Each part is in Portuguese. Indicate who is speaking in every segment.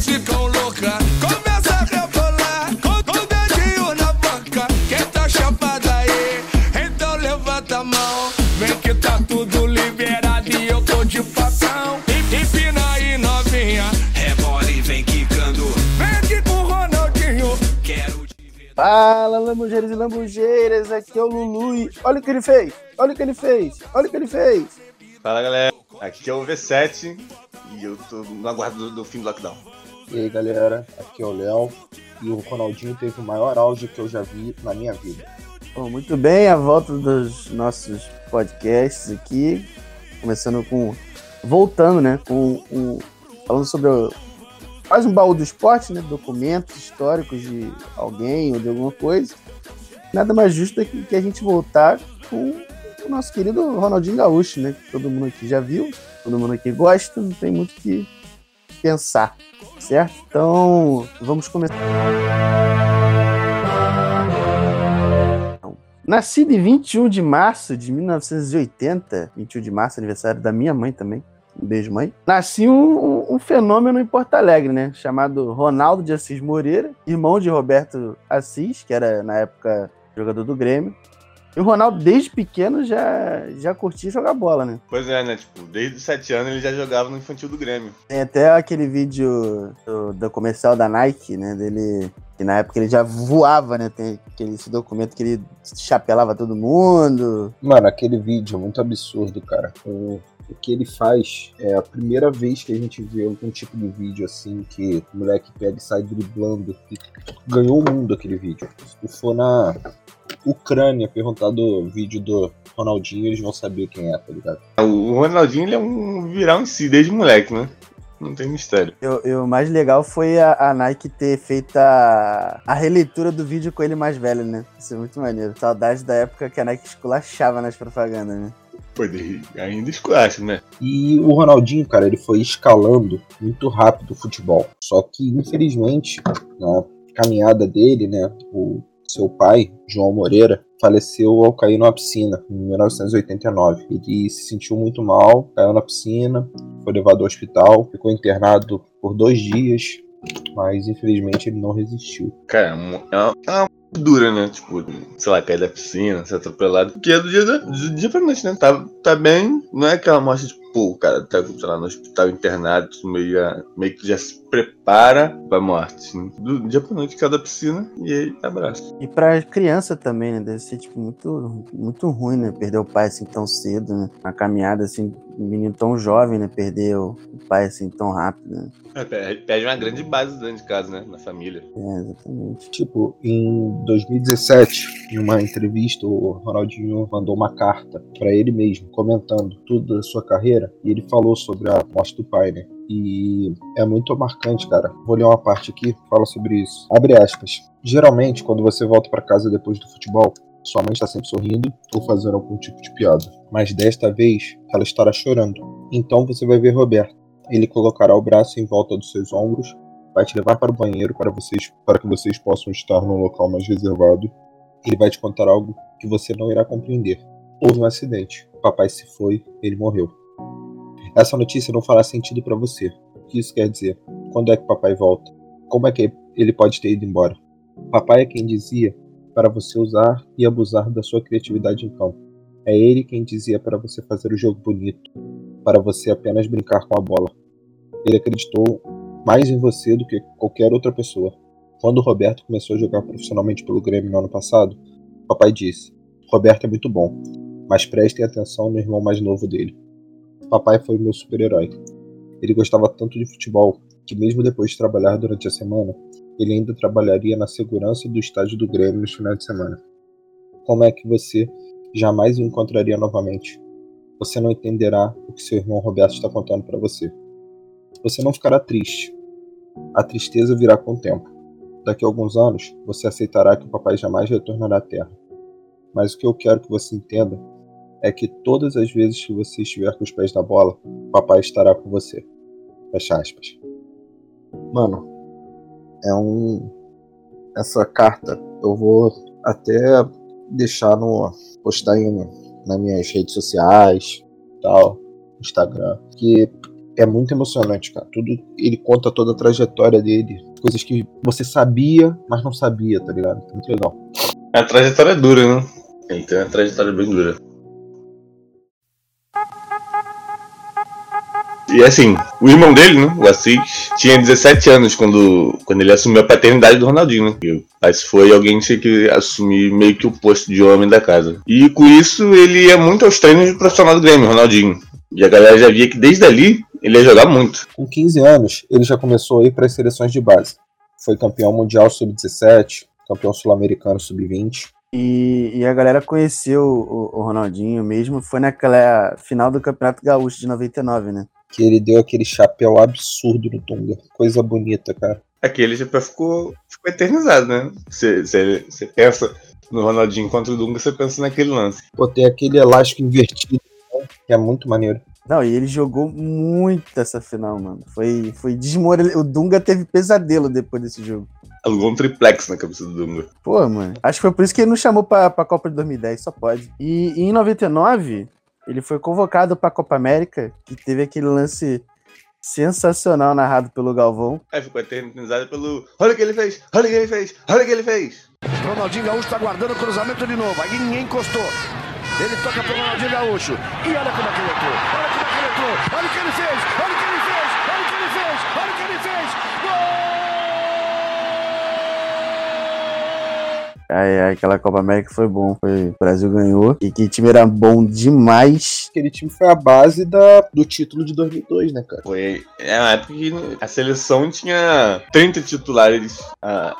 Speaker 1: ficam loucas. Começa a rebolar com, com o dedinho na boca. Quem tá chapada aí, então levanta a mão. Vem que tá tudo liberado e eu tô de papão. Empina aí, novinha. Rebola e vem quicando. Vem aqui com o Ronaldinho. Quero te ver.
Speaker 2: Fala, lambugeiros e lambugeiras, aqui é o Lulu e olha o que ele fez, olha o que ele fez, olha o que ele fez.
Speaker 3: Fala galera, aqui é o V7 e eu tô no aguardo do, do fim do lockdown.
Speaker 4: E aí galera, aqui é o Léo e o Ronaldinho teve o maior auge que eu já vi na minha vida.
Speaker 2: Bom, muito bem, a volta dos nossos podcasts aqui, começando com, voltando, né, com falando sobre o, quase um baú do esporte, né, documentos históricos de alguém ou de alguma coisa. Nada mais justo que, que a gente voltar com o nosso querido Ronaldinho Gaúcho, né, que todo mundo aqui já viu, todo mundo aqui gosta, não tem muito o que pensar, certo? Então, vamos começar. Nascido em 21 de março de 1980, 21 de março, aniversário da minha mãe também. Um beijo, mãe. Nasci um, um- um fenômeno em Porto Alegre, né? Chamado Ronaldo de Assis Moreira, irmão de Roberto Assis, que era na época jogador do Grêmio. E o Ronaldo, desde pequeno, já, já curtia jogar bola, né?
Speaker 3: Pois é, né? Tipo, desde os 7 anos ele já jogava no infantil do Grêmio.
Speaker 2: Tem até aquele vídeo do, do comercial da Nike, né? Dele. Que na época ele já voava, né? Tem aquele esse documento que ele chapelava todo mundo.
Speaker 4: Mano, aquele vídeo é muito absurdo, cara. O, o que ele faz é a primeira vez que a gente vê algum tipo de vídeo assim que o moleque pega e sai driblando. E ganhou o mundo aquele vídeo. Se tu for na Ucrânia perguntar do vídeo do Ronaldinho, eles vão saber quem é, tá ligado?
Speaker 3: O Ronaldinho ele é um viral em si, desde moleque, né? Não tem mistério.
Speaker 2: O mais legal foi a, a Nike ter feito a, a releitura do vídeo com ele mais velho, né? Isso é muito maneiro. Saudade da época que a Nike esculachava nas propagandas, né?
Speaker 3: Pô, de- ainda esculacho, né?
Speaker 4: E o Ronaldinho, cara, ele foi escalando muito rápido o futebol. Só que, infelizmente, na caminhada dele, né, o seu pai, João Moreira, faleceu ao cair numa piscina em 1989. Ele se sentiu muito mal, caiu na piscina, foi levado ao hospital, ficou internado por dois dias, mas infelizmente ele não resistiu.
Speaker 3: Cara, é uma, é uma é uma dura, né? Tipo, sei lá, cair da piscina, ser atropelado. Porque é do dia, do dia pra noite, né? Tá, tá bem, não é aquela morte, tipo, pô, o cara tá, sei lá, no hospital internado, meio, a- meio que já se prepara pra morte. Do dia pra noite, caiu da piscina e aí, abraço.
Speaker 2: E pra criança também, né? Deve ser, tipo, muito, muito ruim, né? Perder o pai assim tão cedo, né? Uma caminhada assim, um menino tão jovem, né? Perder o pai assim tão rápido, né?
Speaker 3: É, pe- pede uma grande base dentro de casa, né? Na família.
Speaker 2: É, exatamente.
Speaker 4: Tipo, em 2017, em uma entrevista, o Ronaldinho mandou uma carta pra ele mesmo, comentando tudo da sua carreira, e ele falou sobre a morte do pai, né? E é muito marcante, cara. Vou ler uma parte aqui, que fala sobre isso. Abre aspas. Geralmente, quando você volta pra casa depois do futebol, sua mãe está sempre sorrindo ou fazendo algum tipo de piada. Mas desta vez, ela estará chorando. Então você vai ver Roberto. Ele colocará o braço em volta dos seus ombros vai te levar para o banheiro para vocês para que vocês possam estar num local mais reservado. Ele vai te contar algo que você não irá compreender. Houve um acidente. Papai se foi, ele morreu. Essa notícia não fará sentido para você. O que isso quer dizer? Quando é que papai volta? Como é que ele pode ter ido embora? Papai é quem dizia para você usar e abusar da sua criatividade em campo. É ele quem dizia para você fazer o jogo bonito, para você apenas brincar com a bola. Ele acreditou mais em você do que qualquer outra pessoa. Quando o Roberto começou a jogar profissionalmente pelo Grêmio no ano passado, papai disse: Roberto é muito bom, mas prestem atenção no irmão mais novo dele. Papai foi meu super-herói. Ele gostava tanto de futebol que, mesmo depois de trabalhar durante a semana, ele ainda trabalharia na segurança do estádio do Grêmio nos finais de semana. Como é que você jamais o encontraria novamente? Você não entenderá o que seu irmão Roberto está contando para você. Você não ficará triste. A tristeza virá com o tempo. Daqui a alguns anos, você aceitará que o papai jamais retornará à Terra. Mas o que eu quero que você entenda é que todas as vezes que você estiver com os pés na bola, o papai estará com você. Fecha aspas. Mano, é um. Essa carta eu vou até deixar no. postar em, nas minhas redes sociais, tal, Instagram. Que é muito emocionante, cara. Tudo, ele conta toda a trajetória dele, coisas que você sabia, mas não sabia, tá ligado? Muito legal.
Speaker 3: A trajetória é dura, né? Ele tem uma trajetória bem dura. E assim, o irmão dele, né, o Assis, tinha 17 anos quando, quando ele assumiu a paternidade do Ronaldinho, né? Mas foi alguém que assumir meio que o posto de homem da casa. E com isso ele ia muito aos treinos de profissional do Grêmio, Ronaldinho. E a galera já via que desde ali ele ia jogar muito.
Speaker 4: Com 15 anos, ele já começou a ir para as seleções de base. Foi campeão mundial sub-17, campeão sul-americano sub-20.
Speaker 2: E, e a galera conheceu o, o Ronaldinho mesmo, foi naquela final do Campeonato Gaúcho de 99, né?
Speaker 4: Que ele deu aquele chapéu absurdo no Dunga. Coisa bonita, cara.
Speaker 3: Aquele chapéu ficou, ficou eternizado, né? Você pensa no Ronaldinho contra o Dunga, você pensa naquele lance.
Speaker 4: Pô, tem aquele elástico invertido, né, que é muito maneiro.
Speaker 2: Não, e ele jogou muito essa final, mano. Foi, foi desmoralizado. O Dunga teve pesadelo depois desse jogo.
Speaker 3: Alugou um triplex na cabeça do Dunga.
Speaker 2: Pô, mano. Acho que foi por isso que ele não chamou pra, pra Copa de 2010, só pode. E, e em 99, ele foi convocado pra Copa América, que teve aquele lance sensacional narrado pelo Galvão.
Speaker 3: Aí ficou eternizado pelo. Olha o que ele fez! Olha o que ele fez! Olha o que ele fez!
Speaker 5: Ronaldinho Gaúcho tá guardando o cruzamento de novo. Aí ninguém encostou. Ele toca pro Ronaldinho Gaúcho. E olha como é que ele entrou. Olha como Olha o que ele fez. Olha
Speaker 2: Aí, aí, aquela Copa América foi bom. Foi, o Brasil ganhou. E que time era bom demais.
Speaker 4: Aquele time foi a base da, do título de 2002, né, cara?
Speaker 3: Foi. É uma época que a seleção tinha 30 titulares ah,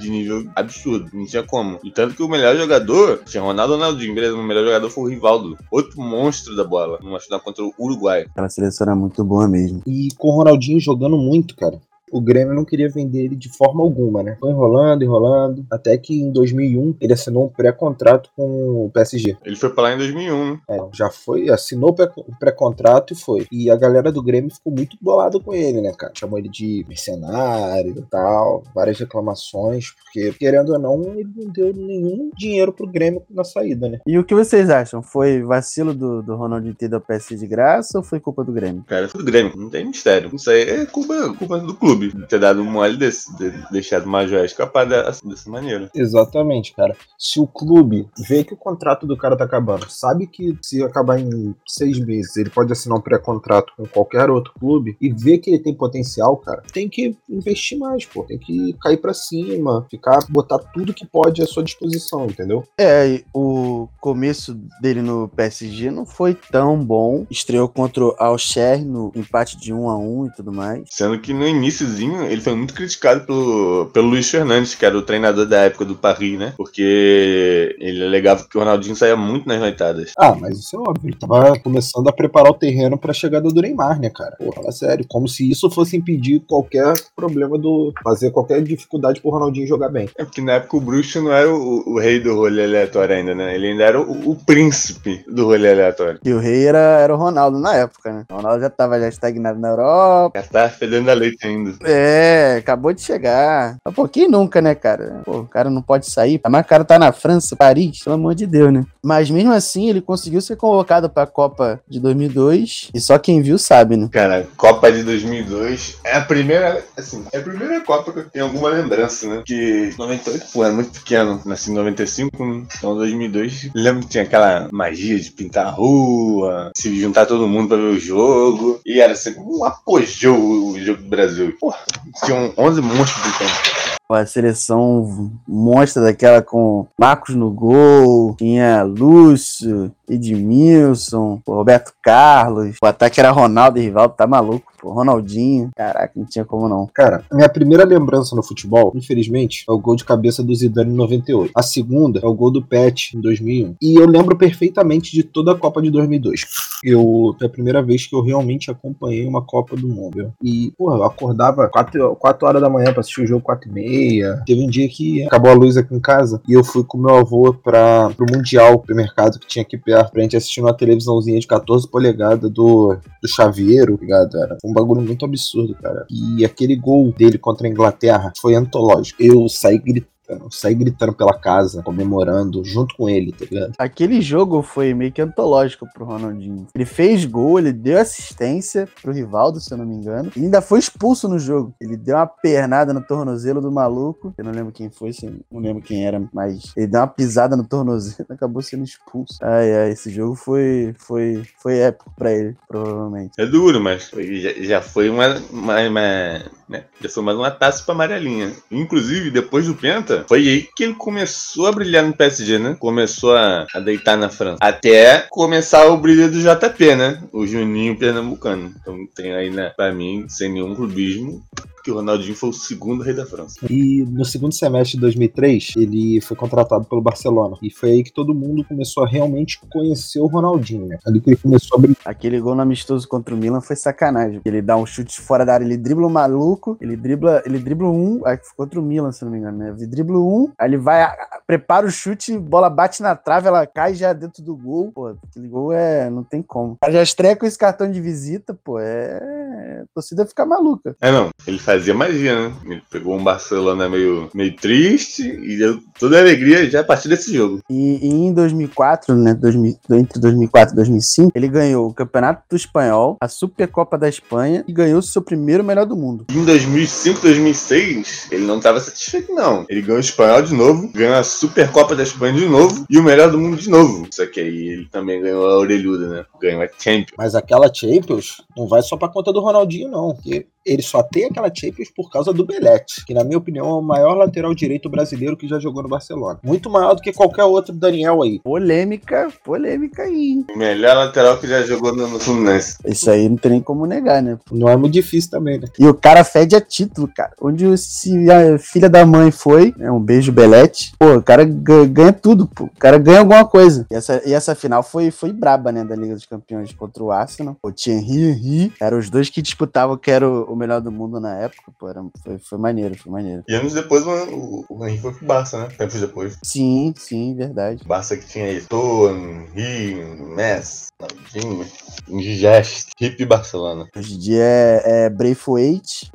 Speaker 3: de nível absurdo. Não tinha como. E tanto que o melhor jogador tinha Ronaldo Ronaldinho, beleza? O melhor jogador foi o Rivaldo. Outro monstro da bola. Numa final contra o Uruguai.
Speaker 2: Aquela seleção era muito boa mesmo.
Speaker 4: E com o Ronaldinho jogando muito, cara. O Grêmio não queria vender ele de forma alguma, né? Foi enrolando, enrolando. Até que em 2001 ele assinou um pré-contrato com o PSG.
Speaker 3: Ele foi pra lá em 2001, né?
Speaker 4: É, já foi, assinou o pré- o pré-contrato e foi. E a galera do Grêmio ficou muito bolada com ele, né, cara? Chamou ele de mercenário e tal, várias reclamações, porque, querendo ou não, ele não deu nenhum dinheiro pro Grêmio na saída, né?
Speaker 2: E o que vocês acham? Foi vacilo do, do Ronaldinho ter dado PS de graça ou foi culpa do Grêmio?
Speaker 3: Cara, foi do Grêmio. Não tem mistério. Isso aí é culpa, culpa do clube. De ter dado um mole desse. De deixado o Major escapar dessa, dessa maneira.
Speaker 4: Exatamente, cara. Se o clube vê que o contrato do cara tá acabando, sabe que se acabar em seis meses ele pode assinar um pré-contrato com qualquer outro clube e vê que ele tem potencial, cara, tem que investir mais, pô. Tem que cair pra cima, ficar, botar tudo que pode à sua disposição, entendeu?
Speaker 2: É, e o começo dele no PSG não foi tão bom. Estreou contra o Alcher no empate de 1 a 1 e tudo mais.
Speaker 3: Sendo que no iníciozinho ele foi muito criticado pelo, pelo Luiz Fernandes, que era o treinador da época do Paris, né? Porque ele alegava que o Ronaldinho saía muito nas noitadas.
Speaker 4: Ah, mas isso é óbvio. Ele tava começando a preparar o terreno pra chegada do Neymar, né, cara? Pô, fala sério. Como se isso fosse impedir qualquer problema do. fazer qualquer dificuldade pro Ronaldinho jogar bem.
Speaker 3: É porque na época o Bruxo não era o, o rei do rolê aleatório ainda, né? Ele ainda era o, o príncipe do rolê aleatório.
Speaker 2: E o rei era, era o Ronaldo na época, né? O Ronaldo já tava já estagnado na Europa.
Speaker 3: Já tá fedendo a leite ainda.
Speaker 2: É, acabou de chegar. Um pouquinho nunca, né, cara? Pô, o cara não pode sair. Mas o cara tá na França, Paris, pelo amor de Deus, né? Mas mesmo assim, ele conseguiu ser convocado pra Copa de 2002. E só quem viu sabe, né?
Speaker 3: Cara, Copa de 2002 é a primeira, assim, é a primeira Copa que eu tenho alguma lembrança, né? Que 98, pô, era muito pequeno, nasci em 95, né? então 2002, lembro que tinha aquela magia de pintar a rua, se juntar todo mundo pra ver o jogo, e era sempre um apogeu o jogo do Brasil. Porra, tinham 11 monstros de campo.
Speaker 2: A seleção monstra daquela com Marcos no gol, tinha Lúcio, Edmilson, Roberto Carlos, o ataque era Ronaldo e Rivaldo, tá maluco, pô, Ronaldinho, caraca, não tinha como não.
Speaker 4: Cara, minha primeira lembrança no futebol, infelizmente, é o gol de cabeça do Zidane em 98. A segunda é o gol do Pet em 2001. E eu lembro perfeitamente de toda a Copa de 2002. Eu, foi a primeira vez que eu realmente acompanhei uma Copa do Mundo. E, porra, eu acordava 4, quatro horas da manhã pra assistir o jogo 4 e meia. Teve um dia que acabou a luz aqui em casa e eu fui com meu avô para pro Mundial, pro mercado que tinha aqui perto, pra gente assistir uma televisãozinha de 14 polegadas do, do chaveiro, ligado? Era um bagulho muito absurdo, cara. E aquele gol dele contra a Inglaterra foi antológico. Eu saí gritando gritando, saí gritando pela casa, comemorando junto com ele, tá ligado?
Speaker 2: Aquele jogo foi meio que antológico pro Ronaldinho. Ele fez gol, ele deu assistência pro Rivaldo, se eu não me engano, e ainda foi expulso no jogo. Ele deu uma pernada no tornozelo do maluco. Eu não lembro quem foi, se- não lembro quem era, mas ele deu uma pisada no tornozelo e acabou sendo expulso. Ai, ai, esse jogo foi, foi, foi épico pra ele, provavelmente.
Speaker 3: É duro, mas já, já foi uma, uma, uma- né, já foi mais uma taça pra amarelinha. Inclusive, depois do Penta, foi aí que ele começou a brilhar no PSG, né? Começou a, a deitar na França. Até começar o brilho do JP, né? O Juninho Pernambucano. Então tem aí, né, pra mim, sem nenhum clubismo, que o Ronaldinho foi o segundo rei da França.
Speaker 4: E no segundo semestre de 2003, ele foi contratado pelo Barcelona. E foi aí que todo mundo começou a realmente conhecer o Ronaldinho, né? Ali que ele começou a brincar.
Speaker 2: Aquele gol no amistoso contra o Milan foi sacanagem. Ele dá um chute fora da área, ele dribla o maluco, ele dribla, ele dribla um, aí foi contra o Milan, se não me engano, né? Ele dribla um, aí ele vai, a- a- prepara o chute, bola bate na trave, ela cai já dentro do gol. Pô, aquele gol é. não tem como. O cara já estreia com esse cartão de visita, pô, é. A torcida fica maluca.
Speaker 3: É não, ele fazia magia, né? Ele pegou um Barcelona meio, meio triste e deu toda a alegria já a partir desse jogo.
Speaker 2: E, e em 2004, né, 2000 entre 2004 e 2005, ele ganhou o Campeonato do Espanhol, a Supercopa da Espanha e ganhou o seu primeiro melhor do mundo.
Speaker 3: Em 2005, 2006, ele não estava satisfeito, não. Ele ganhou o espanhol de novo, ganhou a Supercopa da Espanha de novo e o melhor do mundo de novo. Só que aí ele também ganhou a orelhuda, né? Ganhou a Champions.
Speaker 4: Mas aquela Champions não vai só pra conta do Ronaldinho, não. Porque ele só tem aquela Champions por causa do Belete, que na minha opinião é o maior lateral direito brasileiro que já jogou no Barcelona. Muito maior do que qualquer outro Daniel aí.
Speaker 2: Polêmica, polêmica aí.
Speaker 3: melhor lateral que já jogou no, Fluminense.
Speaker 2: Isso aí não tem nem como negar, né?
Speaker 4: Não é muito difícil também, né?
Speaker 2: E o cara fede a título, cara. Onde se a filha da mãe foi, né, um beijo Belete, pô, o cara ga- ganha tudo, pô. O cara ganha alguma coisa. E essa, e essa final foi, foi braba, né, da Liga dos Campeões contra o Arsenal. O Thierry e Henry eram os dois que disputavam que era o melhor do mundo na época, pô. Era, foi, foi maneiro, foi maneiro.
Speaker 3: E anos depois o, o Henrique foi pro Barça, né? Tempos depois.
Speaker 2: Sim, sim, verdade.
Speaker 3: Barça que tinha Eto'o, Henry, Messi, Ronaldinho, Ingest, Hip Barcelona.
Speaker 2: Hoje em dia é, é Braithwaite.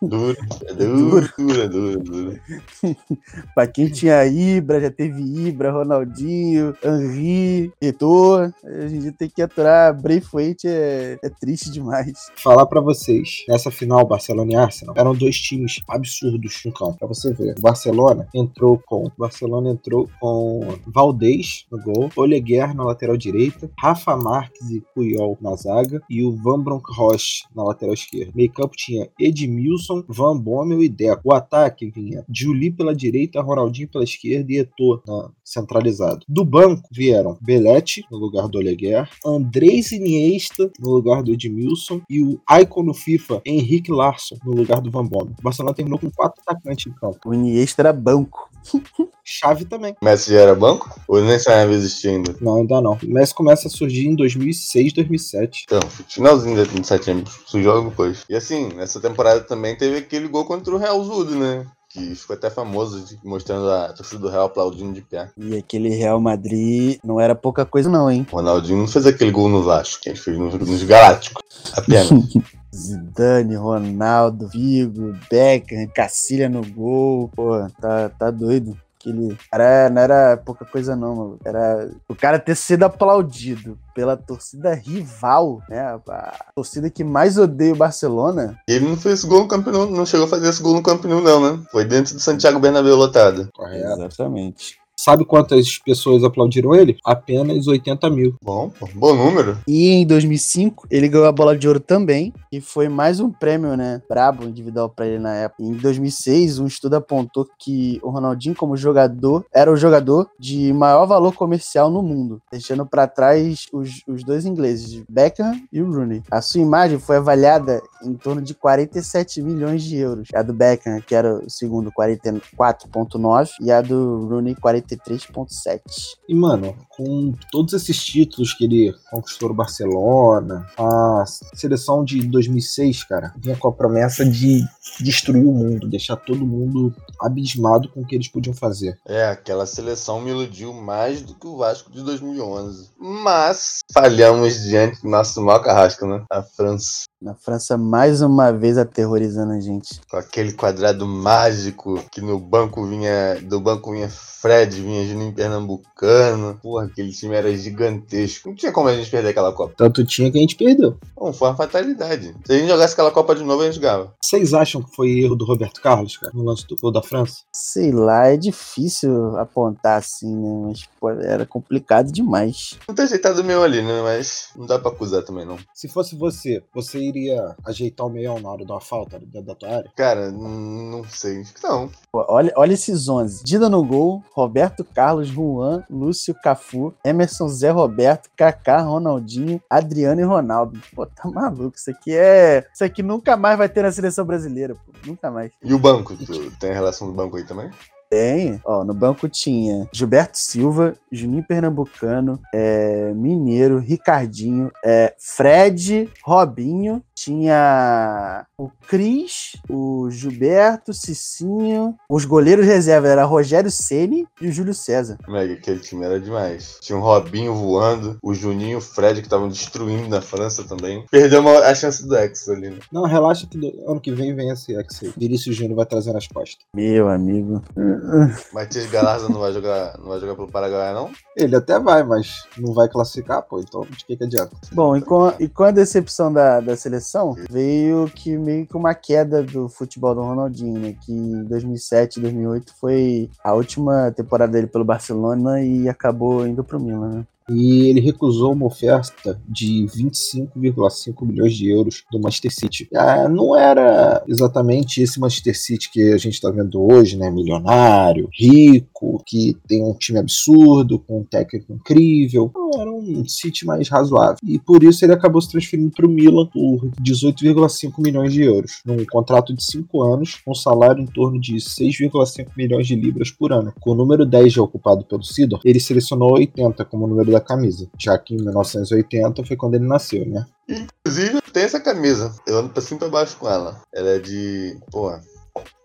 Speaker 3: Duro, é duro, duro, é duro, é duro.
Speaker 2: Pra quem tinha Ibra, já teve Ibra, Ronaldinho, Henry, Eto'o. Hoje em dia tem que aturar Braithwaite, é, é triste demais.
Speaker 4: Falar pra vocês, nessa final Barcelona Arsenal, eram dois times absurdos no campo. Pra você ver, o Barcelona entrou com, Barcelona entrou com Valdez no gol, Oleguer na lateral direita, Rafa Marques e Puyol na zaga e o Van Bronckhorst na lateral esquerda. Meio campo tinha Edmilson, Van Bommel e Deco. O ataque vinha Juli pela direita, Ronaldinho pela esquerda e Eto'o na- centralizado. Do banco vieram Belete no lugar do Oleguer, Andrés Iniesta no lugar do Edmilson e o icon no FIFA Henrique Larsson no lugar do Van Bommel. O Barcelona terminou com quatro atacantes em campo.
Speaker 2: O Iniesta era banco.
Speaker 4: Chave também.
Speaker 3: Messi já era banco? Ou nem sabe existir ainda?
Speaker 4: Não, ainda não. O Messi começa a surgir em 2006, 2007.
Speaker 3: Então, finalzinho da 27 anos, surgiu logo depois. E assim, nessa temporada também teve aquele gol contra o Real Zudo, né? Que ficou até famoso, de- mostrando a torcida do Real aplaudindo de pé.
Speaker 2: E aquele Real Madrid não era pouca coisa, não, hein?
Speaker 3: O Ronaldinho não fez aquele gol no Vasco, que ele fez nos, nos Galácticos. Apenas.
Speaker 2: Zidane, Ronaldo, Vigo, Beckham, Cacilha no gol. Pô, tá, tá doido. Aquele cara não era pouca coisa, não, mano. Era o cara ter sido aplaudido pela torcida rival, né? A torcida que mais odeia o Barcelona.
Speaker 3: ele não fez gol no campeonato, não chegou a fazer esse gol no campeonato, não, né? Foi dentro do Santiago Bernabéu lotado.
Speaker 4: Correto.
Speaker 2: Exatamente.
Speaker 4: Sabe quantas pessoas aplaudiram ele? Apenas 80 mil.
Speaker 3: Bom, bom número.
Speaker 2: E em 2005, ele ganhou a bola de ouro também, e foi mais um prêmio, né, brabo individual pra ele na época. Em 2006, um estudo apontou que o Ronaldinho como jogador era o jogador de maior valor comercial no mundo, deixando pra trás os, os dois ingleses, Beckham e o Rooney. A sua imagem foi avaliada em torno de 47 milhões de euros. A do Beckham, que era o segundo, 44.9, e a do Rooney, 43.7.
Speaker 4: E, mano, com todos esses títulos que ele conquistou no Barcelona, a seleção de 2006, cara, vinha com a promessa de destruir o mundo, deixar todo mundo abismado com o que eles podiam fazer.
Speaker 3: É, aquela seleção me iludiu mais do que o Vasco de 2011. Mas falhamos diante do nosso maior carrasco, né? A França.
Speaker 2: Na França, mais uma vez aterrorizando a gente.
Speaker 3: Com aquele quadrado mágico que no banco vinha. Do banco vinha Fred, vinha Juninho Pernambucano. Porra, aquele time era gigantesco. Não tinha como a gente perder aquela Copa.
Speaker 4: Tanto tinha que a gente perdeu.
Speaker 3: Não, foi uma fatalidade. Se a gente jogasse aquela Copa de novo, a gente ganhava.
Speaker 4: Vocês acham que foi erro do Roberto Carlos, cara, no lance do gol da França?
Speaker 2: Sei lá, é difícil apontar assim, né? Mas pô, era complicado demais.
Speaker 3: Não tem ajeitado o meu ali, né? Mas não dá pra acusar também, não.
Speaker 4: Se fosse você, você iria ajeitar o meião na hora de uma falta dentro da tua área?
Speaker 3: Cara, não sei. Não.
Speaker 2: Pô, olha, olha esses 11. Dida no gol, Roberto Carlos, Juan, Lúcio Cafu, Emerson Zé Roberto, Kaká, Ronaldinho, Adriano e Ronaldo. Pô, tá maluco. Isso aqui é. Isso aqui nunca mais vai ter na seleção brasileira, pô. Nunca mais.
Speaker 3: E o banco? Tu tem a relação do banco aí também?
Speaker 2: Tem. Ó, no banco tinha Gilberto Silva, Juninho Pernambucano, é, Mineiro, Ricardinho, é, Fred, Robinho, tinha o Cris, o Gilberto, Cicinho, os goleiros reserva era Rogério Ceni e o Júlio César.
Speaker 3: Mega, aquele time era demais. Tinha o Robinho voando, o Juninho e o Fred que estavam destruindo na França também. Perdeu uma- a chance do X ali, né?
Speaker 4: Não, relaxa que ano que vem vem esse X aí. Vinícius Júnior vai trazer nas costas.
Speaker 2: Meu amigo.
Speaker 3: Matias Galarza não vai jogar, não vai jogar pelo Paraguai, não?
Speaker 4: Ele até vai, mas não vai classificar, pô. Então de que, que adianta?
Speaker 2: Bom, e com, a- e com a decepção da, da seleção, veio que meio que uma queda do futebol do Ronaldinho, né? Que em 2007, 2008 foi a última temporada dele pelo Barcelona e acabou indo pro Milan, né?
Speaker 4: E ele recusou uma oferta de 25,5 milhões de euros do Manchester City. Ah, não era exatamente esse Manchester City que a gente está vendo hoje, né? Milionário, rico, que tem um time absurdo, com um técnico incrível. Não, era um City mais razoável. E por isso ele acabou se transferindo para o Milan por 18,5 milhões de euros, num contrato de 5 anos, com salário em torno de 6,5 milhões de libras por ano. Com o número 10 já ocupado pelo Sidor, ele selecionou 80 como número da camisa, já que em 1980 foi quando ele nasceu, né?
Speaker 3: Inclusive, tem essa camisa. Eu ando pra cima e pra baixo com ela. Ela é de. Porra.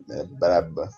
Speaker 3: É braba.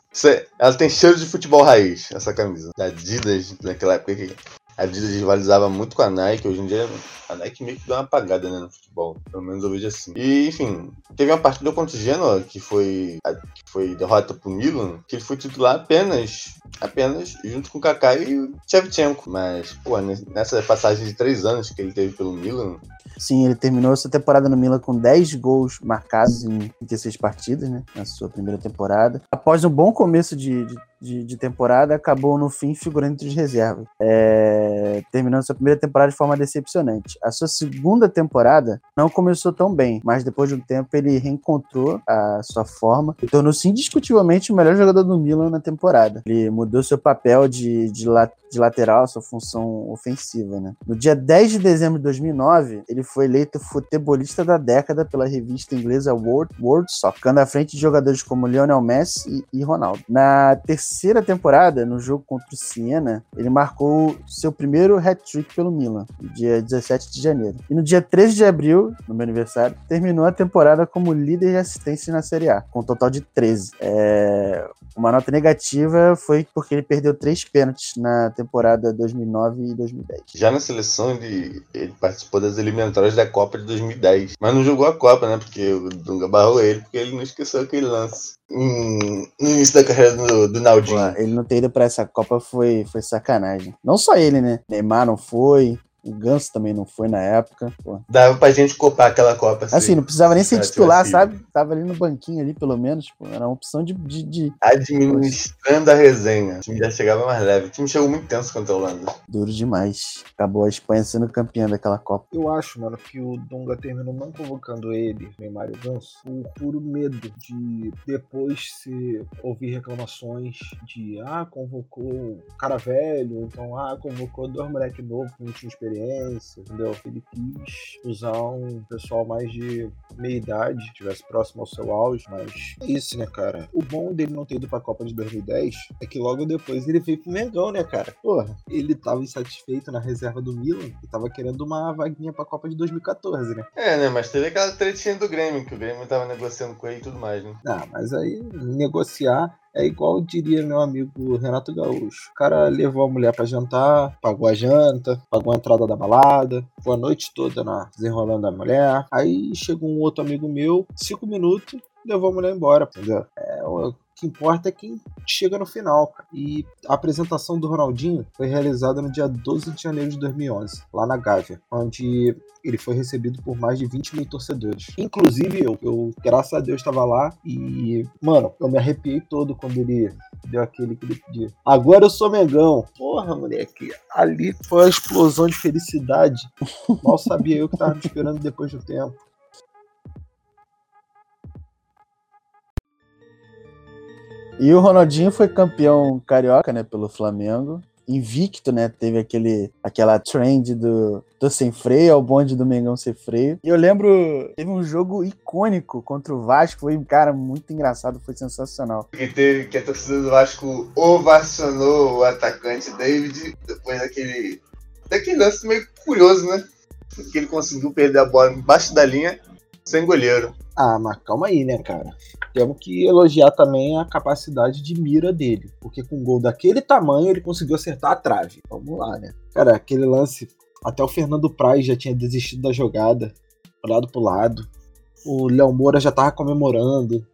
Speaker 3: Ela tem cheiro de futebol raiz, essa camisa. Da Adidas, naquela época que a Adidas rivalizava muito com a Nike. Hoje em dia, a Nike meio que deu uma apagada né, no futebol. Pelo menos eu vejo assim. E, enfim, teve uma partida contra o Genoa, que foi, a- que foi derrota pro Milan, que ele foi titular apenas, apenas junto com o Kaká e o Shevchenko. Mas, pô, nessa passagem de três anos que ele teve pelo Milan,
Speaker 2: Sim, ele terminou sua temporada no Milan com 10 gols marcados em 36 partidas, né? Na sua primeira temporada. Após um bom começo de, de, de- de temporada, acabou no fim figurando entre os reservas. É, terminando sua primeira temporada de forma decepcionante. A sua segunda temporada não começou tão bem, mas depois de um tempo ele reencontrou a sua forma e tornou-se indiscutivelmente o melhor jogador do Milan na temporada. Ele mudou seu papel de, de, la- de lateral, sua função ofensiva, né? No dia 10 de dezembro de 2009, ele foi eleito futebolista da década pela revista inglesa World, World Soccer, ficando à frente de jogadores como Lionel Messi e, e Ronaldo. Na terceira temporada, no jogo contra o Siena, ele marcou seu primeiro hat-trick pelo Milan, no dia 17 de janeiro. E no dia 13 de abril, no meu aniversário, terminou a temporada como líder de assistência na Série A, com um total de 13. É, Uma nota negativa foi porque ele perdeu três pênaltis na temporada 2009 e 2010.
Speaker 3: Já na seleção, ele, ele participou das eliminatórias da Copa de 2010. Mas não jogou a Copa, né? Porque o Dunga barrou ele, porque ele não esqueceu aquele lance. Hum, no início da carreira do, do Naldinho.
Speaker 2: ele não ter ido pra essa Copa foi, foi sacanagem. Não só ele, né? Neymar não foi, o Ganso também não foi na época. Pô.
Speaker 3: Dava pra gente copar aquela Copa.
Speaker 2: Assim, não precisava nem ser titular, sabe? Tava ali no banquinho ali, pelo menos. Pô. Era uma opção de, de, de
Speaker 3: Administrando a resenha. O time já chegava mais leve. O time chegou muito tenso contra a Holanda.
Speaker 2: duro demais. Acabou a Espanha sendo campeã daquela Copa.
Speaker 4: Eu acho, mano, que o Dunga terminou não convocando ele, Neymar e o Ganso, por puro medo de depois se ouvir reclamações de ah, convocou um cara velho, então ah, convocou dois moleque novo que não tinha experiência, entendeu? Ele quis usar um pessoal mais de meia idade, que estivesse próximo ao seu auge, mas é isso, né, cara? O bom dele não ter ido pra Copa de 2010 é que logo depois ele veio pro Mengão, né, cara? Porra, ele tava insatisfeito na reserva do Milan e tava querendo uma vaguinha pra Copa de 2014, né?
Speaker 3: É, né? Mas teve aquela tretinha do Grêmio, que o Grêmio tava negociando com ele e tudo mais, né?
Speaker 4: Ah, mas aí negociar É igual diria meu amigo Renato Gaúcho. O cara levou a mulher pra jantar, pagou a janta, pagou a entrada da balada, ficou a noite toda na, desenrolando a mulher. Aí chegou um outro amigo meu, cinco minutos, levou a mulher embora, entendeu? É, que importa é quem chega no final, cara. E a apresentação do Ronaldinho foi realizada no dia 12 de janeiro de 2011, lá na Gávea, onde ele foi recebido por mais de 20 mil torcedores. Inclusive eu, eu graças a Deus estava lá e, mano, eu me arrepiei todo quando ele deu aquele que ele pediu. Agora eu sou Mengão. Porra, moleque, ali foi uma explosão de felicidade. Mal sabia eu que tava me esperando depois do tempo.
Speaker 2: E o Ronaldinho foi campeão carioca, né, pelo Flamengo. Invicto, né? Teve aquele, aquela trend do, do sem freio ao bonde do Mengão sem freio. E eu lembro, teve um jogo icônico contra o Vasco, foi, cara, muito engraçado, foi sensacional.
Speaker 3: Que teve que a torcida do Vasco ovacionou o atacante David depois daquele. daquele lance meio curioso, né? Que ele conseguiu perder a bola embaixo da linha sem goleiro.
Speaker 4: Ah, mas calma aí, né, cara? Temos que elogiar também a capacidade de mira dele. Porque com um gol daquele tamanho ele conseguiu acertar a trave. Vamos lá, né? Cara, aquele lance. Até o Fernando Praz já tinha desistido da jogada, olhado pro lado. O Léo Moura já tava comemorando.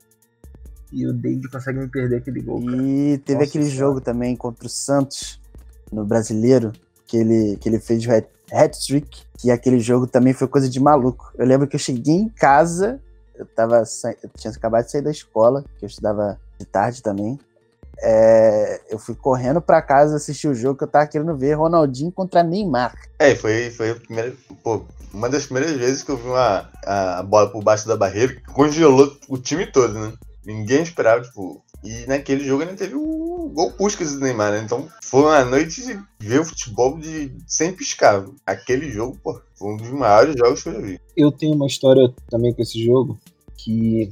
Speaker 4: E o David consegue me perder aquele gol. Cara.
Speaker 2: E teve
Speaker 4: Nossa
Speaker 2: aquele
Speaker 4: Senhora.
Speaker 2: jogo também contra o Santos, no Brasileiro, que ele, que ele fez o hat- hat-trick, que aquele jogo também foi coisa de maluco. Eu lembro que eu cheguei em casa, eu, tava eu tinha acabado de sair da escola, que eu estudava de tarde também. É, eu fui correndo pra casa assistir o jogo que eu tava querendo ver Ronaldinho contra Neymar.
Speaker 3: É, foi, foi primeira. Pô, uma das primeiras vezes que eu vi uma, a bola por baixo da barreira que congelou o time todo, né? Ninguém esperava, tipo. E naquele jogo ainda teve o gol Puskas do Neymar, né? Então foi uma noite de ver o futebol de, sem piscar. Aquele jogo, pô, foi um dos maiores jogos que eu já vi.
Speaker 4: Eu tenho uma história também com esse jogo que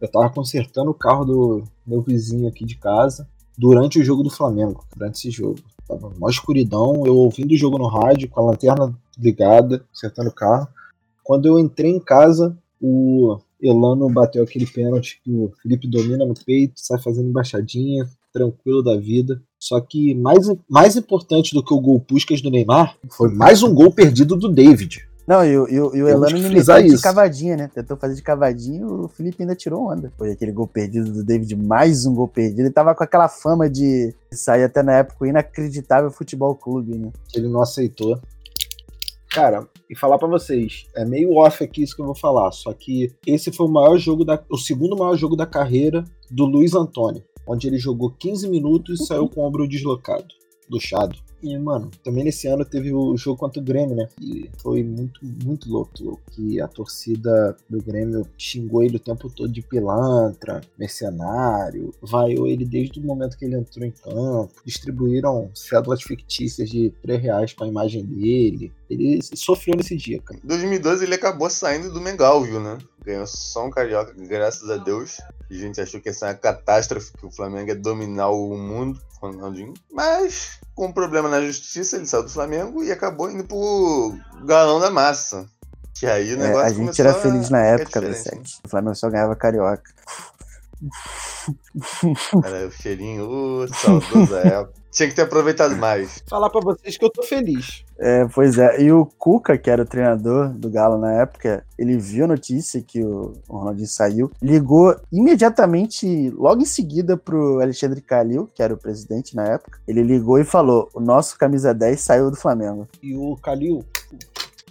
Speaker 4: eu tava consertando o carro do meu vizinho aqui de casa durante o jogo do Flamengo, durante esse jogo. Tava uma escuridão, eu ouvindo o jogo no rádio, com a lanterna ligada, consertando o carro. Quando eu entrei em casa, o Elano bateu aquele pênalti que o Felipe domina no peito, sai fazendo embaixadinha, tranquilo da vida. Só que mais, mais importante do que o gol Puskas do Neymar foi mais um gol perdido do David.
Speaker 2: Não, e, o- e, e o Elano me meteu de cavadinha, né? Tentou fazer de cavadinha, o Felipe ainda tirou onda. Foi aquele gol perdido do David, mais um gol perdido. Ele tava com aquela fama de sair até na época inacreditável futebol clube, né?
Speaker 4: ele não aceitou. Cara, e falar pra vocês, é meio off aqui isso que eu vou falar, só que esse foi o maior jogo da, o segundo maior jogo da carreira do Luiz Antônio, onde ele jogou 15 minutos e saiu com o ombro deslocado, luxado. E, mano, também nesse ano teve o jogo contra o Grêmio, né? E foi muito, muito louco. Que a torcida do Grêmio xingou ele o tempo todo de pilantra, mercenário, vaiou ele desde o momento que ele entrou em campo, distribuíram cédulas fictícias de 3 reais com a imagem dele. Ele sofreu nesse dia, cara.
Speaker 3: Em 2012 ele acabou saindo do Mengal, viu, né? Ganhou só um carioca, graças a Deus. A gente achou que ia ser uma catástrofe, que o Flamengo ia dominar o mundo Ronaldinho. Mas, com um problema na justiça, ele saiu do Flamengo e acabou indo pro galão da massa. Que aí o
Speaker 2: É,
Speaker 3: negócio
Speaker 2: a gente era feliz na época? Dessete. O Flamengo só ganhava carioca.
Speaker 3: Era o cheirinho, uh, saudosa época. Tinha que ter aproveitado mais.
Speaker 4: Falar pra vocês que eu tô feliz.
Speaker 2: É, pois é, e o Cuca, que era o treinador do Galo na época, ele viu a notícia que o o Ronaldinho saiu, ligou imediatamente, logo em seguida, pro Alexandre Calil, que era o presidente na época. Ele ligou e falou: o nosso camisa 10 saiu do Flamengo.
Speaker 4: E o Calil,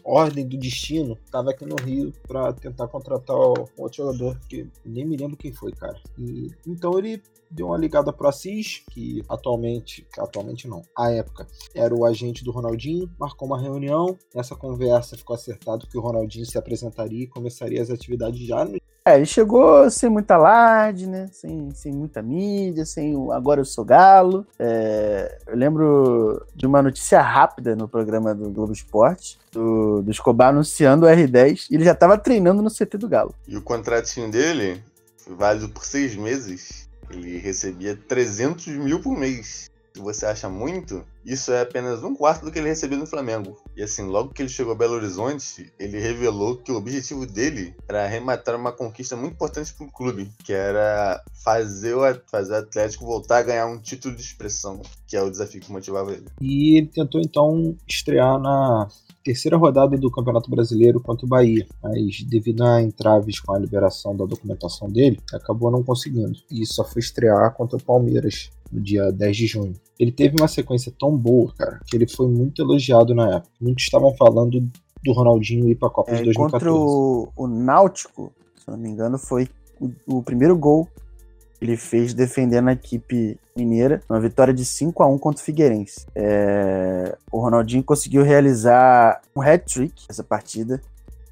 Speaker 4: ordem do destino, tava aqui no Rio pra tentar contratar o outro jogador, que nem me lembro quem foi, cara. E, então ele deu uma ligada pro Assis, que atualmente, atualmente não, à época, era o agente do Ronaldinho, marcou uma reunião, nessa conversa ficou acertado que o Ronaldinho se apresentaria e começaria as atividades já no
Speaker 2: É, ele chegou sem muita alarde, né? Sem, sem muita mídia, sem o agora eu sou galo. É, eu lembro de uma notícia rápida no programa do Globo Esporte, do, do Escobar anunciando o R10, e ele já estava treinando no CT do Galo.
Speaker 3: E o contratinho dele válido por seis meses. Ele recebia 300 mil por mês. Se você acha muito, isso é apenas um quarto do que ele recebeu no Flamengo. E assim, logo que ele chegou a Belo Horizonte, ele revelou que o objetivo dele era arrematar uma conquista muito importante para o clube, que era fazer o, fazer o Atlético voltar a ganhar um título de expressão, que é o desafio que motivava ele.
Speaker 4: E ele tentou então estrear na terceira rodada do Campeonato Brasileiro contra o Bahia, mas devido a entraves com a liberação da documentação dele, acabou não conseguindo e só foi estrear contra o Palmeiras no dia 10 de junho. Ele teve uma sequência tão boa, cara, que ele foi muito elogiado na época. Muitos estavam falando do Ronaldinho ir para a Copa
Speaker 2: É,
Speaker 4: de 2014.
Speaker 2: contra o, o Náutico, se não me engano, foi o, o primeiro gol ele fez defendendo a equipe mineira, uma vitória de 5 a 1 contra o Figueirense. É, o Ronaldinho conseguiu realizar um hat-trick nessa partida.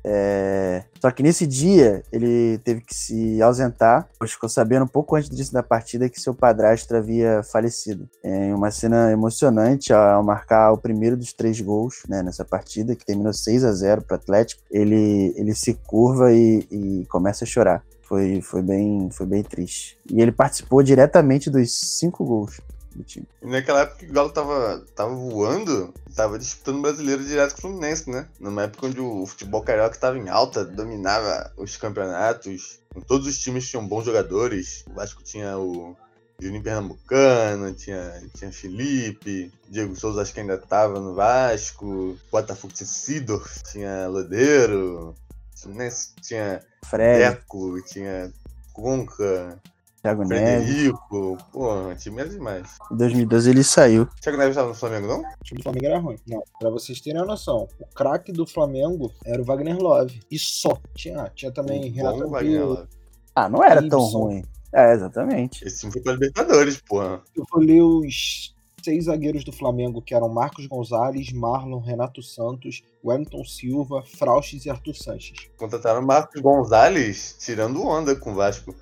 Speaker 2: É, só que nesse dia ele teve que se ausentar, pois ficou sabendo um pouco antes disso da partida que seu padrasto havia falecido. É uma cena emocionante ao marcar o primeiro dos três gols né, nessa partida, que terminou 6 a 0 para o Atlético. Ele, ele se curva e, e começa a chorar. Foi, foi, bem, foi bem triste. E ele participou diretamente dos cinco gols do time.
Speaker 3: E naquela época que o Galo tava, tava voando, tava disputando o brasileiro direto com o Fluminense, né? Numa época onde o futebol carioca tava em alta, dominava os campeonatos, todos os times tinham bons jogadores. O Vasco tinha o Juninho Pernambucano, tinha, tinha Felipe, Diego Souza acho que ainda tava no Vasco, Botafogo tinha Sidorf, tinha Lodeiro, Fluminense tinha
Speaker 2: Fred,
Speaker 3: Deco, tinha Conca,
Speaker 2: Thiago Neves.
Speaker 3: Frederico, pô, time era demais.
Speaker 2: Em 2012 ele saiu.
Speaker 3: Thiago Neves tava no Flamengo, não?
Speaker 4: O time do Flamengo era ruim. Não, pra vocês terem uma noção, o craque do Flamengo era o Wagner Love. E só. Tinha, tinha também
Speaker 3: O
Speaker 4: Renato.
Speaker 3: Love.
Speaker 2: Ah, não era tão ruim. É, exatamente.
Speaker 3: Esse time foi pra Libertadores, porra.
Speaker 4: Eu ler os seis zagueiros do Flamengo, que eram Marcos Gonzalez, Marlon, Renato Santos, Wellington Silva, Frauches e Arthur Sanches.
Speaker 3: Contrataram o Marcos Gonzalez tirando onda com o Vasco.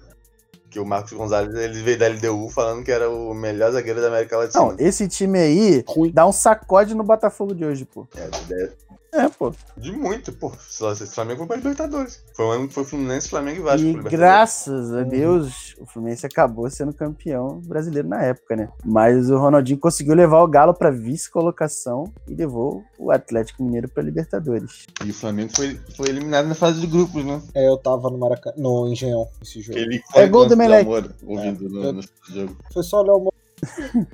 Speaker 3: Que o Marcos Gonzalez ele veio da LDU falando que era o melhor zagueiro da América Latina.
Speaker 2: Não, esse time aí
Speaker 4: Ruim.
Speaker 2: dá um sacode no Botafogo de hoje, pô.
Speaker 3: É,
Speaker 2: É, pô.
Speaker 3: de muito, pô. Esse Flamengo foi pra Libertadores. Foi foi Fluminense, Flamengo e Vasco.
Speaker 2: E graças a Deus, o Fluminense acabou sendo campeão brasileiro na época, né? Mas o Ronaldinho conseguiu levar o Galo pra vice-colocação e levou o Atlético Mineiro pra Libertadores.
Speaker 3: E o Flamengo foi, foi eliminado na fase de grupos, né?
Speaker 4: É, eu tava no Maracanã, no Engenhão, esse jogo.
Speaker 3: Ele
Speaker 2: É gol do
Speaker 3: o. Amor, ouvindo no,
Speaker 4: eu-
Speaker 3: no jogo.
Speaker 4: Foi só o Léo Mo-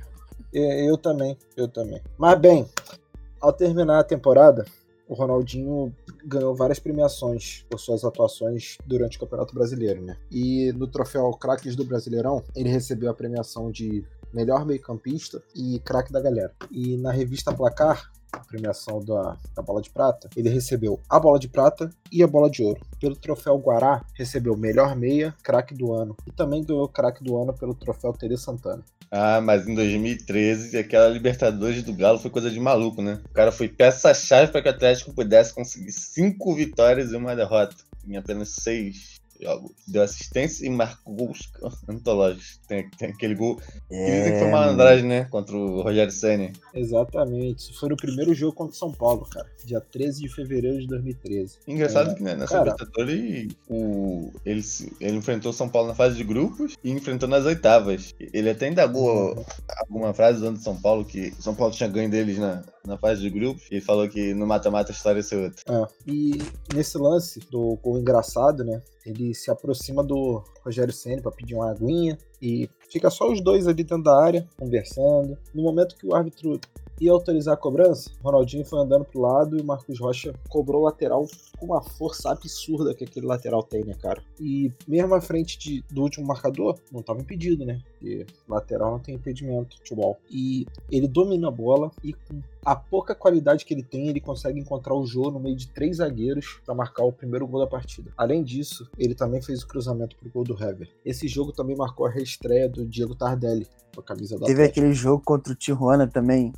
Speaker 4: É, Eu também, eu também. Mas bem, ao terminar a temporada, o Ronaldinho ganhou várias premiações por suas atuações durante o Campeonato Brasileiro, né? E no troféu Craques do Brasileirão, ele recebeu a premiação de melhor meio-campista e craque da galera. E na revista Placar, a premiação da, da bola de prata, ele recebeu a bola de prata e a bola de ouro. Pelo troféu Guará, recebeu melhor meia, craque do ano. E também ganhou craque do ano pelo troféu Tele Santana.
Speaker 3: Ah, mas em 2013, aquela Libertadores do Galo foi coisa de maluco, né? O cara foi peça-chave para que o Atlético pudesse conseguir cinco vitórias e uma derrota em apenas seis. Deu assistência e marcou gols antológicos. Tem, tem aquele gol que dizem que foi
Speaker 2: É,
Speaker 3: malandragem, né? Contra o Rogério Senna.
Speaker 4: Exatamente. Isso foi no primeiro jogo contra o São Paulo, cara. Dia 13 de fevereiro de 2013.
Speaker 3: Engraçado
Speaker 4: É,
Speaker 3: que né, nessa
Speaker 4: cara.
Speaker 3: Libertadores o, ele, ele enfrentou o São Paulo na fase de grupos e enfrentou nas oitavas. Ele até indagou alguma frase usando São Paulo que o São Paulo tinha ganho deles na, na fase de grupos. E falou que no mata-mata a história ia ser outra.
Speaker 4: É. E nesse lance do gol engraçado, né? Ele se aproxima do Rogério Ceni para pedir uma aguinha e fica só os dois ali dentro da área, conversando. No momento que o árbitro ia autorizar a cobrança, Ronaldinho foi andando pro lado e o Marcos Rocha cobrou o lateral com uma força absurda que aquele lateral tem, né, cara? E mesmo à frente de- do último marcador, não tava impedido, né? Porque lateral não tem impedimento, futebol. E ele domina a bola e com a pouca qualidade que ele tem, ele consegue encontrar o Jô no meio de três zagueiros para marcar o primeiro gol da partida. Além disso, ele também fez o cruzamento pro gol do Hever. Esse jogo também marcou a reestreia do Diego Tardelli com a camisa da
Speaker 2: Teve aquele jogo contra o Tijuana também,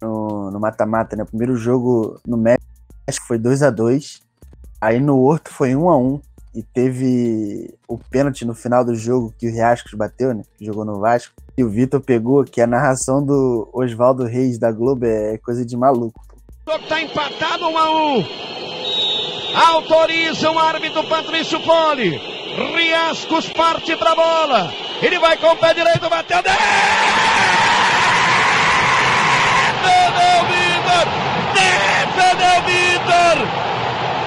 Speaker 2: no mata-mata, né? O primeiro jogo no México foi 2 a 2 Aí no Horto foi 1 a 1 E teve o pênalti no final do jogo que o Riascos bateu, né? Que jogou no Vasco. E o Vitor pegou, que a narração do Oswaldo Reis da Globo é coisa de maluco.
Speaker 5: O jogo tá empatado 1 a 1. Autoriza o árbitro Patrício Poli. Riascos parte pra bola. Ele vai com o pé direito, bateu. Vitor!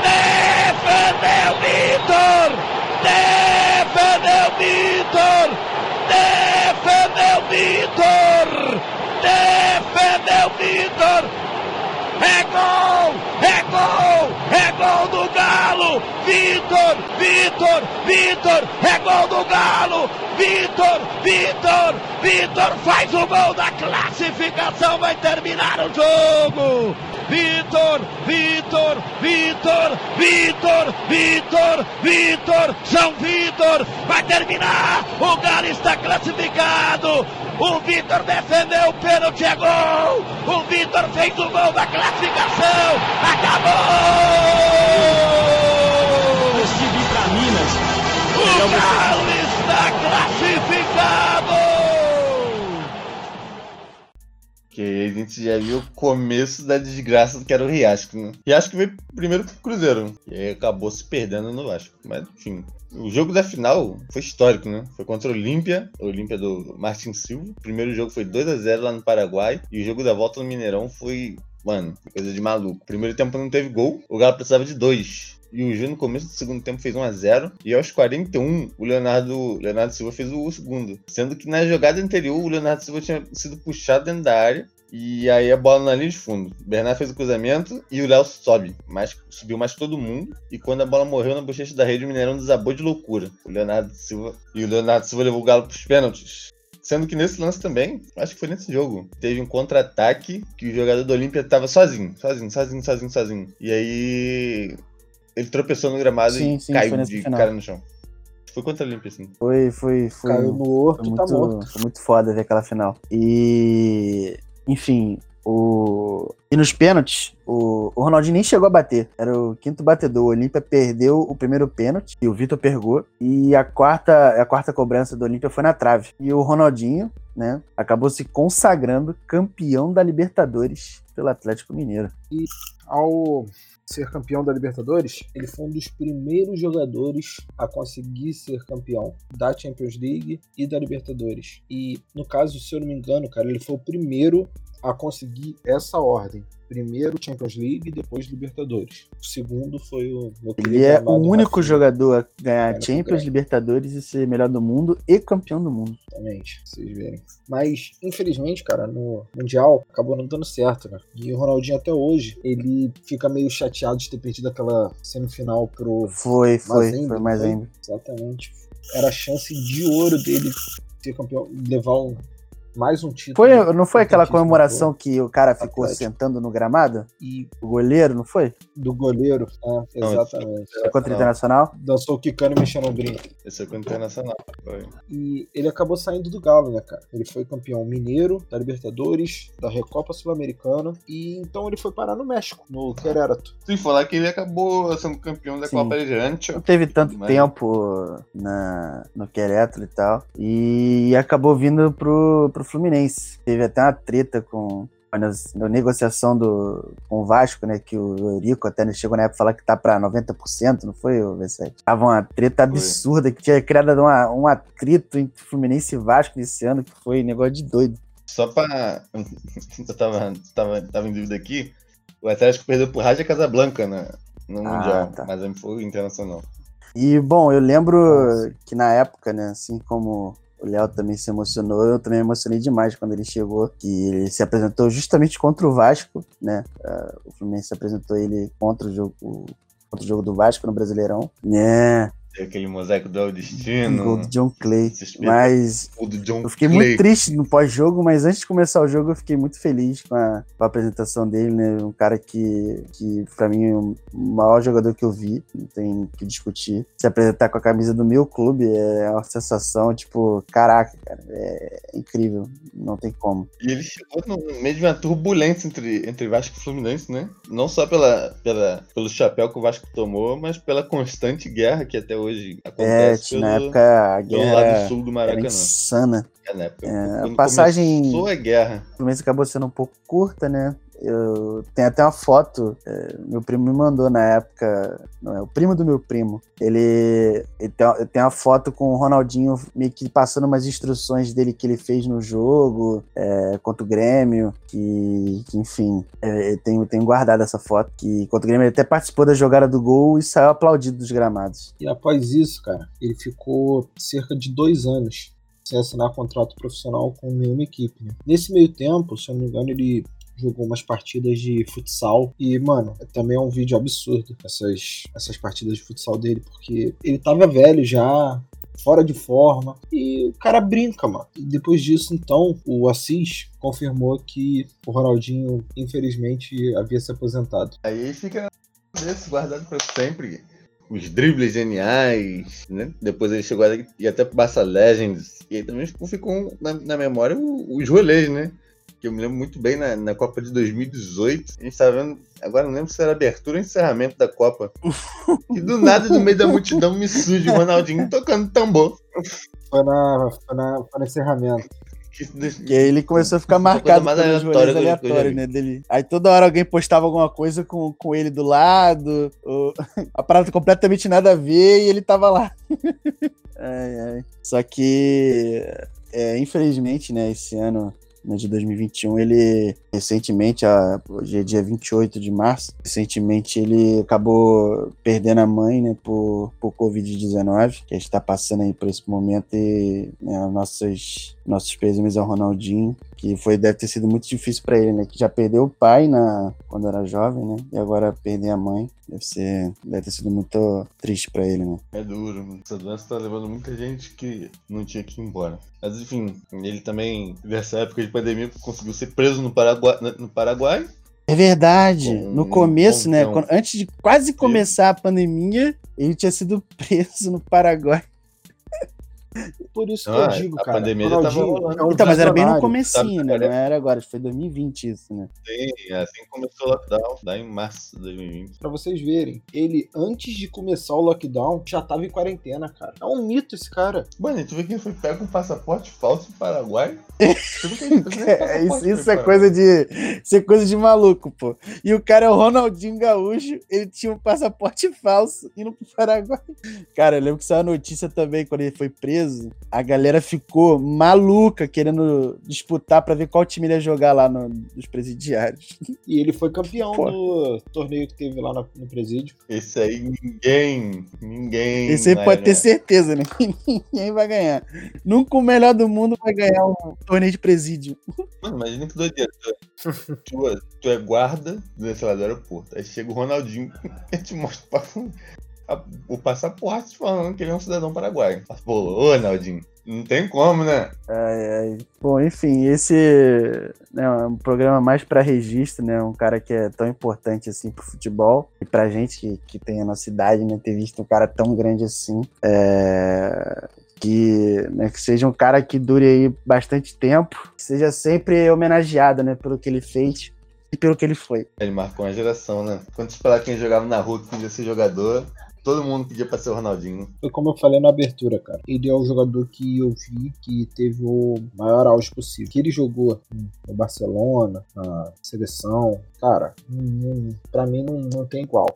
Speaker 5: Defendeu Vitor! Defendeu Vitor! Defendeu Vitor! Defendeu Vitor! É gol! É gol! É gol do Galo! Vitor! Vitor! Vitor! É gol do Galo! Vitor! Vitor! Vitor faz o gol da classificação! Vai terminar o jogo! Vitor! Vitor! Vitor! Vitor! Vitor! Vitor! São Vitor! Vai terminar! O Galo está classificado! O Vitor defendeu o pênalti, é gol! O Vitor fez o gol da classificação! Acabou!
Speaker 6: Antes de vir pra Minas,
Speaker 5: O
Speaker 6: você-
Speaker 5: Galo está classificado!
Speaker 3: Que a gente já viu o começo da desgraça que era o Riasco, né? Riasco veio primeiro pro Cruzeiro. E aí acabou se perdendo no Vasco. Mas, enfim. O jogo da final foi histórico, né? Foi contra o Olímpia, o Olímpia do Martin Silva. O primeiro jogo foi 2 a 0 lá no Paraguai. E o jogo da volta no Mineirão foi, mano, coisa de maluco. Primeiro tempo não teve gol, o Galo precisava de dois. E o Gil no começo do segundo tempo fez 1 a 0 E aos 41, o Leonardo, Leonardo Silva fez o segundo. Sendo que na jogada anterior, o Leonardo Silva tinha sido puxado dentro da área. E aí a bola na linha de fundo. O Bernard fez o cruzamento e o Léo sobe. Mais, subiu mais todo mundo. E quando a bola morreu na bochecha da rede, o Mineirão desabou de loucura. O Leonardo Silva. E o Leonardo Silva levou o Galo pros pênaltis. Sendo que nesse lance também, acho que foi nesse jogo, teve um contra-ataque que o jogador do Olímpia tava sozinho, sozinho, sozinho, sozinho, sozinho. E aí ele tropeçou no gramado
Speaker 2: Sim,
Speaker 3: e
Speaker 2: sim,
Speaker 3: caiu de
Speaker 2: final.
Speaker 3: cara no chão. Foi contra o Olímpia, assim.
Speaker 2: Foi, foi, foi.
Speaker 4: Caiu no
Speaker 2: Foi
Speaker 4: horto,
Speaker 2: muito,
Speaker 4: tá morto.
Speaker 2: foi muito foda ver aquela final. E. Enfim, o. E nos pênaltis, o, o Ronaldinho nem chegou a bater. Era o quinto batedor. O Olímpia perdeu o primeiro pênalti e o Vitor pegou. E a quarta, a quarta cobrança do Olímpia foi na trave. E o Ronaldinho, né, acabou se consagrando campeão da Libertadores pelo Atlético Mineiro.
Speaker 4: Ao ser campeão da Libertadores, ele foi um dos primeiros jogadores a conseguir ser campeão da Champions League e da Libertadores. E no caso, se eu não me engano, cara, ele foi o primeiro a conseguir essa ordem. Primeiro Champions League, depois Libertadores. O segundo foi o meu
Speaker 2: Ele é o único
Speaker 4: Rafinha.
Speaker 2: jogador a ganhar Champions,
Speaker 4: cara.
Speaker 2: Libertadores e ser melhor do mundo e campeão do mundo.
Speaker 4: Exatamente, vocês verem. Mas, infelizmente, cara, no Mundial acabou não dando certo, né? E o Ronaldinho até hoje, ele fica meio chateado de ter perdido aquela semifinal pro
Speaker 2: Foi, foi,
Speaker 4: Mazembe,
Speaker 2: foi mais ainda.
Speaker 4: Exatamente. Era a chance de ouro dele ser campeão, levar um, mais um título.
Speaker 2: Foi, não foi aquela comemoração que o cara ficou
Speaker 4: Atlético.
Speaker 2: sentando no gramado?
Speaker 4: E
Speaker 2: O goleiro, não foi?
Speaker 4: do goleiro, é,
Speaker 3: Não,
Speaker 4: exatamente.
Speaker 2: Foi contra o Internacional?
Speaker 4: Dançou o Kikano e mexendo o brinco.
Speaker 3: Esse é com o Internacional. Foi.
Speaker 4: E ele acabou saindo do Galo, né, cara? Ele foi campeão mineiro, da Libertadores, da Recopa Sul-Americana. E então ele foi parar no México, no Querétaro.
Speaker 3: Sem falar que ele acabou sendo campeão da
Speaker 2: Sim.
Speaker 3: Copa Gigante.
Speaker 2: Não teve tanto
Speaker 3: Mas-
Speaker 2: tempo na, no Querétaro e tal. E acabou vindo pro, pro Fluminense. Teve até uma treta com. Na, na negociação do, com o Vasco, né? Que o Eurico até chegou na época falar que tá pra 90%, não foi, o V7? Tava uma treta absurda que tinha criado uma, um atrito entre Fluminense e Vasco nesse ano, que foi negócio de doido.
Speaker 3: Só pra. Eu tava, tava, tava em dúvida aqui. O Atlético perdeu pro Raja Casablanca na, no
Speaker 2: Ah,
Speaker 3: Mundial.
Speaker 2: tá.
Speaker 3: Mas foi Internacional.
Speaker 2: E, bom, eu lembro que na época, né, assim como o Léo também se emocionou, eu também me emocionei demais quando ele chegou, que ele se apresentou justamente contra o Vasco, né, ah, o Fluminense apresentou ele contra o jogo, contra o jogo do Vasco no Brasileirão, né,
Speaker 3: Tem aquele mosaico do El Destino.
Speaker 2: gol do John Clay, mas
Speaker 3: do John
Speaker 2: eu fiquei
Speaker 3: Clay.
Speaker 2: muito triste no pós-jogo, mas antes de começar o jogo eu fiquei muito feliz com a, com a apresentação dele, né? Um cara que, que para mim, é o maior jogador que eu vi, não tem o que discutir. Se apresentar com a camisa do meu clube é uma sensação, tipo, caraca, cara, é incrível, não tem como.
Speaker 3: E ele chegou no meio de uma turbulência entre, entre Vasco e Fluminense, né? Não só pela, pela, pelo chapéu que o Vasco tomou, mas pela constante guerra que até hoje
Speaker 2: É,
Speaker 3: acontece
Speaker 2: tinha- na
Speaker 3: pelo,
Speaker 2: época a
Speaker 3: pelo
Speaker 2: guerra
Speaker 3: lado sul do Maracanã.
Speaker 2: insana.
Speaker 3: É, na época.
Speaker 2: É, a passagem-
Speaker 3: começou a guerra.
Speaker 2: O Fluminense acabou sendo um pouco curta, né? Eu tenho até uma foto, é, meu primo me mandou na época, não é, o primo do meu primo, ele, ele tem, uma- tem uma foto com o Ronaldinho meio que passando umas instruções dele que ele fez no jogo, é, contra o Grêmio, que, que, enfim, é, eu tenho, tenho guardado essa foto, que contra o Grêmio ele até participou da jogada do gol e saiu aplaudido dos gramados.
Speaker 4: E após isso, cara, ele ficou cerca de dois anos sem assinar contrato profissional com nenhuma equipe. né? Nesse meio tempo, se eu não me engano, ele jogou umas partidas de futsal e, mano, também é um vídeo absurdo essas, essas partidas de futsal dele, porque ele tava velho já, fora de forma, e o cara brinca, mano. E depois disso, então, o Assis confirmou que o Ronaldinho, infelizmente, havia se aposentado.
Speaker 3: Aí fica desse guardado pra sempre. Os dribles geniais, né? Depois ele chegou ir até Barça Legends. E aí também ficou, ficou na, na memória os rolês, né? Que eu me lembro muito bem na, na Copa de 2018. A gente tava vendo. Agora não lembro se era abertura ou encerramento da Copa. E do nada, no meio da multidão, me surge o Ronaldinho tocando tambor.
Speaker 4: Foi, na, foi, na, foi no encerramento.
Speaker 3: Que-
Speaker 2: E aí ele começou a ficar marcado
Speaker 3: mais
Speaker 2: pelos rolês aleatórios, né, dele. Aí toda hora alguém postava alguma coisa com, com ele do lado, ou a parada completamente nada a ver e ele tava lá. Ai, ai. Só que, é, infelizmente, né, esse ano né, de 2021, ele recentemente, a- hoje é dia 28 de março, recentemente ele acabou perdendo a mãe, né, por, por Covid-19, que a gente tá passando aí por esse momento e né, nossos, nossos pêsames ao Ronaldinho, que foi, deve ter sido muito difícil pra ele, né, que já perdeu o pai na, quando era jovem, né, e agora perder a mãe, deve ser, deve ter sido muito triste pra ele, né.
Speaker 3: É duro, mano. Essa doença tá levando muita gente que não tinha que ir embora. Mas enfim, ele também, nessa época de pandemia, conseguiu ser preso no Paraguai. No Paraguai.
Speaker 2: É verdade. No
Speaker 3: um
Speaker 2: começo, né? antes de quase começar a pandemia, ele tinha sido preso no Paraguai.
Speaker 4: Por isso que
Speaker 3: Ah,
Speaker 4: eu digo,
Speaker 3: a
Speaker 4: cara.
Speaker 3: pandemia já tava
Speaker 4: Ronaldinho
Speaker 3: rolando.
Speaker 4: é um
Speaker 2: então, mas era bem no comecinho,
Speaker 3: sabe,
Speaker 2: né?
Speaker 3: cara?
Speaker 2: Não era agora, foi 2020 isso, né?
Speaker 3: Sim, assim que começou o lockdown, lá em março de 2020.
Speaker 4: Pra vocês verem, ele, antes de começar o lockdown, já tava em quarentena, cara. É um mito esse cara.
Speaker 3: Mano, tu vê que ele foi pego com passaporte falso no Paraguai?
Speaker 2: É, isso, isso é coisa de. Isso é coisa de maluco, pô. E o cara é o Ronaldinho Gaúcho, ele tinha um passaporte falso indo pro Paraguai. Cara, eu lembro que saiu a notícia também, quando ele foi preso, a galera ficou maluca querendo disputar pra ver qual time ele ia jogar lá no, nos presidiários.
Speaker 4: E ele foi campeão
Speaker 2: Pô.
Speaker 4: do torneio que teve lá no, no presídio.
Speaker 3: Esse aí ninguém, ninguém.
Speaker 2: Esse aí pode ter
Speaker 3: ganhar.
Speaker 2: certeza, né? Ninguém vai ganhar. Nunca o melhor do mundo vai ganhar um torneio de presídio.
Speaker 3: Mano, imagina que doideira. Tu, tu, é- tu é guarda do, sei lá, do aeroporto. Aí chega o Ronaldinho e te mostra o passaporte falando que ele é um cidadão paraguaio. Pô, ô, Ronaldinho, não tem como, né?
Speaker 2: Ai, ai. Bom, enfim, esse né, é um programa mais para registro, né? Um cara que é tão importante assim pro futebol e pra gente que, que tem a nossa idade, né? Ter visto um cara tão grande assim. é, Que, né, que seja um cara que dure aí bastante tempo, que seja sempre homenageado, né? Pelo que ele fez e pelo que ele foi.
Speaker 3: Ele marcou uma geração, né? Quando falar quem jogava na rua que podia ser jogador, todo mundo pedia pra ser o Ronaldinho. né?
Speaker 4: Foi como eu falei na abertura, cara. Ele é o jogador que eu vi que teve o maior auge possível. Que ele jogou no Barcelona, na seleção. Cara, pra mim não, não tem igual.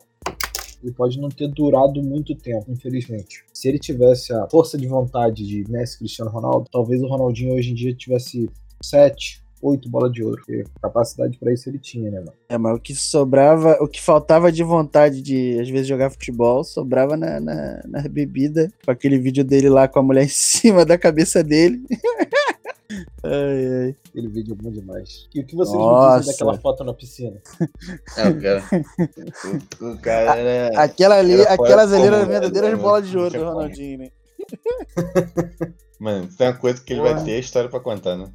Speaker 4: Ele pode não ter durado muito tempo, infelizmente. Se ele tivesse a força de vontade de Messi Cristiano Ronaldo, talvez o Ronaldinho hoje em dia tivesse sete, oito bolas de ouro. Porque capacidade pra isso ele tinha, né, mano?
Speaker 2: É, mas o que sobrava, o que faltava de vontade de, às vezes, jogar futebol, sobrava na, na, na bebida, com aquele vídeo dele lá com a mulher em cima da cabeça dele. ai, ai.
Speaker 4: Aquele vídeo é bom demais. E o que vocês me
Speaker 2: Nossa.
Speaker 4: dizem daquela foto na piscina?
Speaker 3: É, o cara. o, o cara era.
Speaker 2: Aquela ali,
Speaker 3: Era
Speaker 2: aquelas ali eram
Speaker 3: né?
Speaker 2: verdadeiras
Speaker 3: Não
Speaker 2: bolas de ouro do. Ronaldinho, né?
Speaker 3: Mano, tem uma coisa que ele
Speaker 2: Porra.
Speaker 3: vai ter história pra contar, né?